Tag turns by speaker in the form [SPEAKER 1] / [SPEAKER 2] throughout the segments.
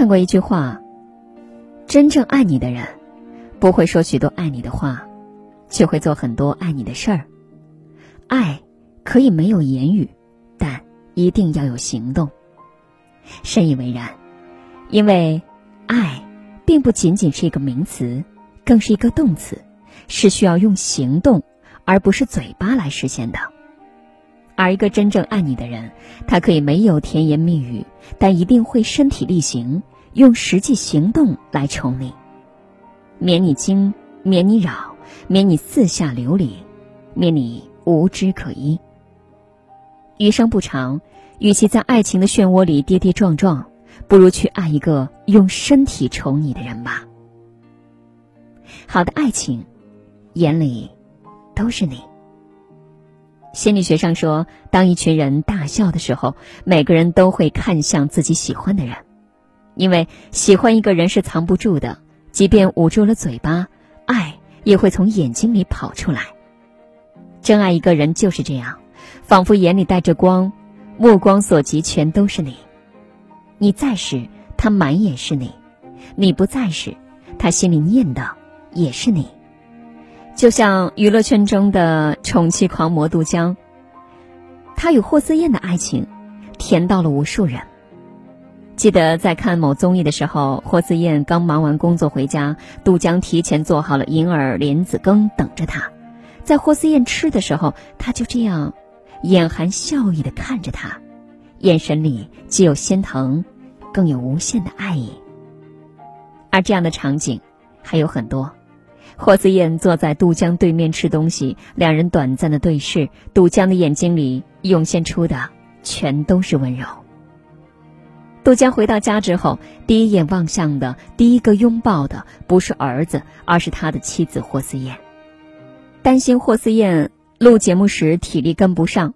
[SPEAKER 1] 看过一句话：真正爱你的人，不会说许多爱你的话，却会做很多爱你的事儿。爱可以没有言语，但一定要有行动。深以为然，因为爱并不仅仅是一个名词，更是一个动词，是需要用行动而不是嘴巴来实现的。而一个真正爱你的人，他可以没有甜言蜜语，但一定会身体力行，用实际行动来宠你，免你惊，免你扰，免你四下流离，免你无枝可依。余生不长，与其在爱情的漩涡里跌跌撞撞，不如去爱一个用身体宠你的人吧。好的爱情，眼里都是你。心理学上说，当一群人大笑的时候，每个人都会看向自己喜欢的人，因为喜欢一个人是藏不住的，即便捂住了嘴巴，爱也会从眼睛里跑出来。真爱一个人就是这样，仿佛眼里带着光，目光所及全都是你。你在时，他满眼是你；你不在时，他心里念的也是你。就像娱乐圈中的宠妻狂魔杜江，他与霍思燕的爱情，甜到了无数人。记得在看某综艺的时候，霍思燕刚忙完工作回家，杜江提前做好了银耳莲子羹等着她。在霍思燕吃的时候，他就这样眼含笑意的看着她，眼神里既有心疼，更有无限的爱意。而这样的场景还有很多。霍思燕坐在杜江对面吃东西，两人短暂的对视，杜江的眼睛里涌现出的全都是温柔。杜江回到家之后，第一眼望向的、第一个拥抱的不是儿子，而是他的妻子霍思燕。担心霍思燕录节目时体力跟不上，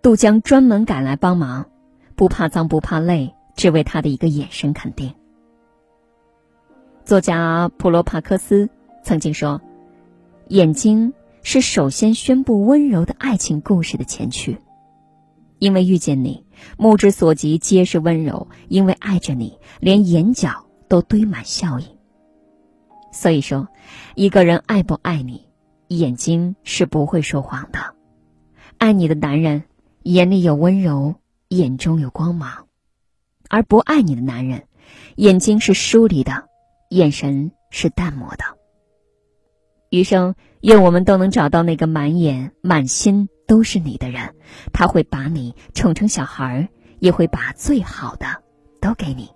[SPEAKER 1] 杜江专门赶来帮忙，不怕脏不怕累，只为他的一个眼神肯定。作家普罗帕克斯。曾经说，眼睛是首先宣布温柔的爱情故事的前驱，因为遇见你，目之所及皆是温柔；因为爱着你，连眼角都堆满笑意。所以说，一个人爱不爱你，眼睛是不会说谎的。爱你的男人眼里有温柔，眼中有光芒；而不爱你的男人，眼睛是疏离的，眼神是淡漠的。余生，愿我们都能找到那个满眼满心都是你的人，他会把你宠成小孩儿，也会把最好的都给你。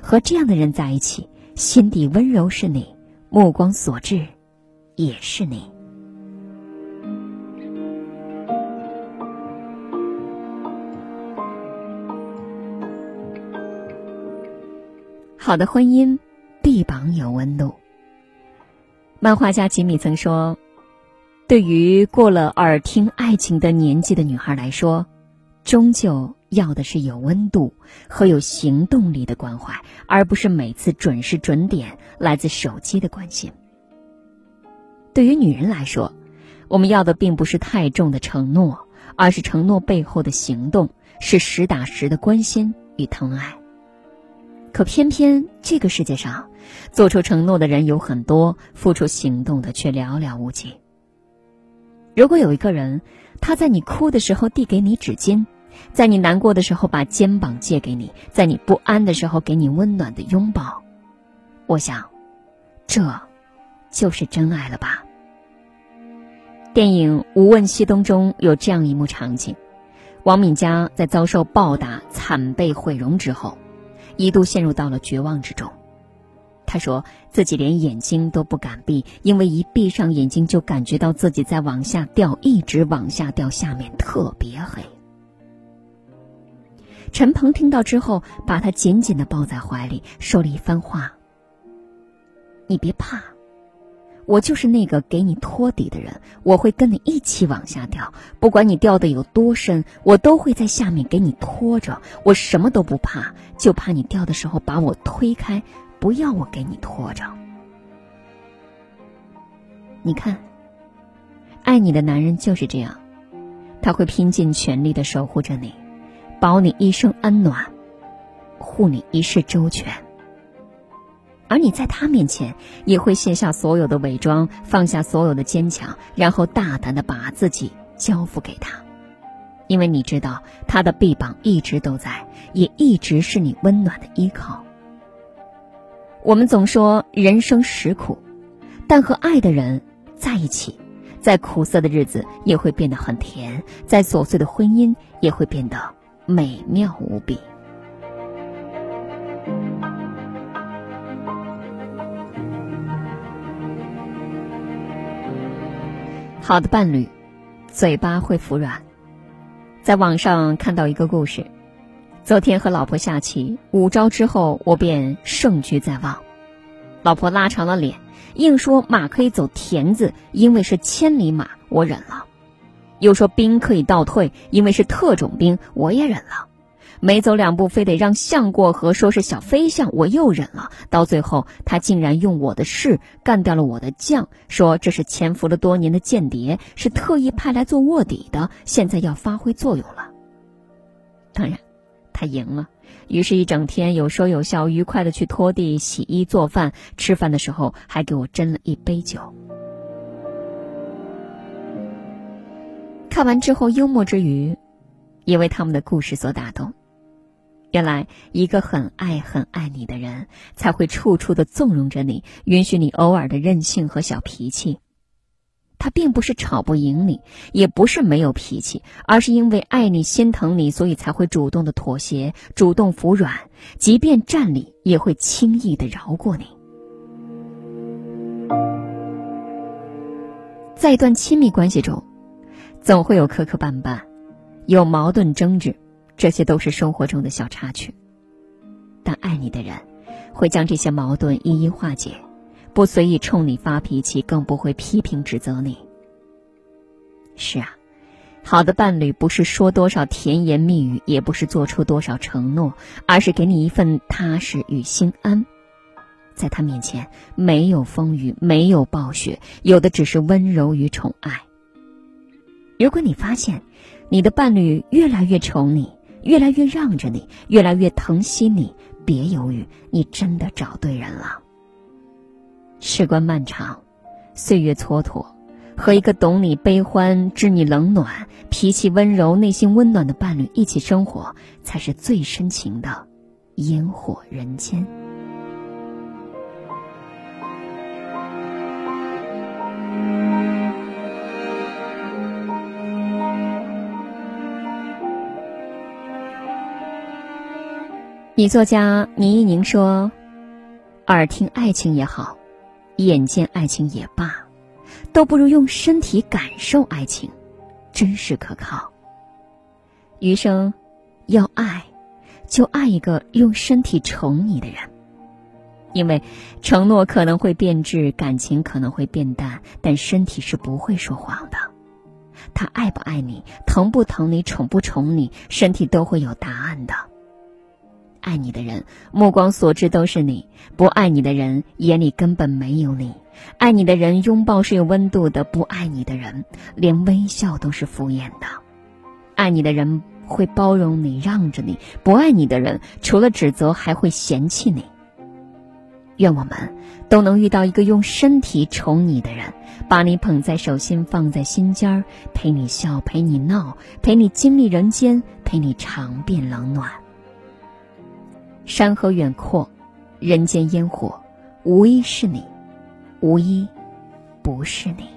[SPEAKER 1] 和这样的人在一起，心底温柔是你，目光所至也是你。好的婚姻，臂膀有温度。漫画家吉米曾说：“对于过了耳听爱情的年纪的女孩来说，终究要的是有温度和有行动力的关怀，而不是每次准时准点来自手机的关心。对于女人来说，我们要的并不是太重的承诺，而是承诺背后的行动，是实打实的关心与疼爱。”可偏偏这个世界上，做出承诺的人有很多，付出行动的却寥寥无几。如果有一个人，他在你哭的时候递给你纸巾，在你难过的时候把肩膀借给你，在你不安的时候给你温暖的拥抱，我想，这，就是真爱了吧。电影《无问西东》中有这样一幕场景：王敏佳在遭受暴打、惨被毁容之后。一度陷入到了绝望之中，他说自己连眼睛都不敢闭，因为一闭上眼睛就感觉到自己在往下掉，一直往下掉，下面特别黑。陈鹏听到之后，把他紧紧的抱在怀里，说了一番话：“你别怕。”我就是那个给你托底的人，我会跟你一起往下掉，不管你掉的有多深，我都会在下面给你拖着。我什么都不怕，就怕你掉的时候把我推开，不要我给你拖着。你看，爱你的男人就是这样，他会拼尽全力的守护着你，保你一生安暖。护你一世周全。而你在他面前也会卸下所有的伪装，放下所有的坚强，然后大胆的把自己交付给他，因为你知道他的臂膀一直都在，也一直是你温暖的依靠。我们总说人生实苦，但和爱的人在一起，在苦涩的日子也会变得很甜，在琐碎的婚姻也会变得美妙无比。好的伴侣，嘴巴会服软。在网上看到一个故事，昨天和老婆下棋，五招之后我便胜局在望。老婆拉长了脸，硬说马可以走田字，因为是千里马，我忍了；又说兵可以倒退，因为是特种兵，我也忍了。没走两步，非得让象过河，说是小飞象，我又忍了。到最后，他竟然用我的士干掉了我的将，说这是潜伏了多年的间谍，是特意派来做卧底的，现在要发挥作用了。当然，他赢了。于是，一整天有说有笑，愉快的去拖地、洗衣、做饭。吃饭的时候，还给我斟了一杯酒。看完之后，幽默之余，也为他们的故事所打动。原来，一个很爱很爱你的人，才会处处的纵容着你，允许你偶尔的任性和小脾气。他并不是吵不赢你，也不是没有脾气，而是因为爱你、心疼你，所以才会主动的妥协，主动服软，即便占理，也会轻易的饶过你。在一段亲密关系中，总会有磕磕绊绊，有矛盾争执。这些都是生活中的小插曲，但爱你的人会将这些矛盾一一化解，不随意冲你发脾气，更不会批评指责你。是啊，好的伴侣不是说多少甜言蜜语，也不是做出多少承诺，而是给你一份踏实与心安。在他面前，没有风雨，没有暴雪，有的只是温柔与宠爱。如果你发现你的伴侣越来越宠你，越来越让着你，越来越疼惜你，别犹豫，你真的找对人了。时光漫长，岁月蹉跎，和一个懂你悲欢、知你冷暖、脾气温柔、内心温暖的伴侣一起生活，才是最深情的烟火人间。女作家倪一宁说：“耳听爱情也好，眼见爱情也罢，都不如用身体感受爱情，真实可靠。余生要爱，就爱一个用身体宠你的人。因为承诺可能会变质，感情可能会变淡，但身体是不会说谎的。他爱不爱你，疼不疼你，宠不宠你，身体都会有答案的。”爱你的人，目光所至都是你；不爱你的人，眼里根本没有你。爱你的人，拥抱是有温度的；不爱你的人，连微笑都是敷衍的。爱你的人会包容你，让着你；不爱你的人，除了指责，还会嫌弃你。愿我们都能遇到一个用身体宠你的人，把你捧在手心，放在心尖儿，陪你笑，陪你闹，陪你经历人间，陪你尝遍冷暖。山河远阔，人间烟火，无一是你，无一不是你。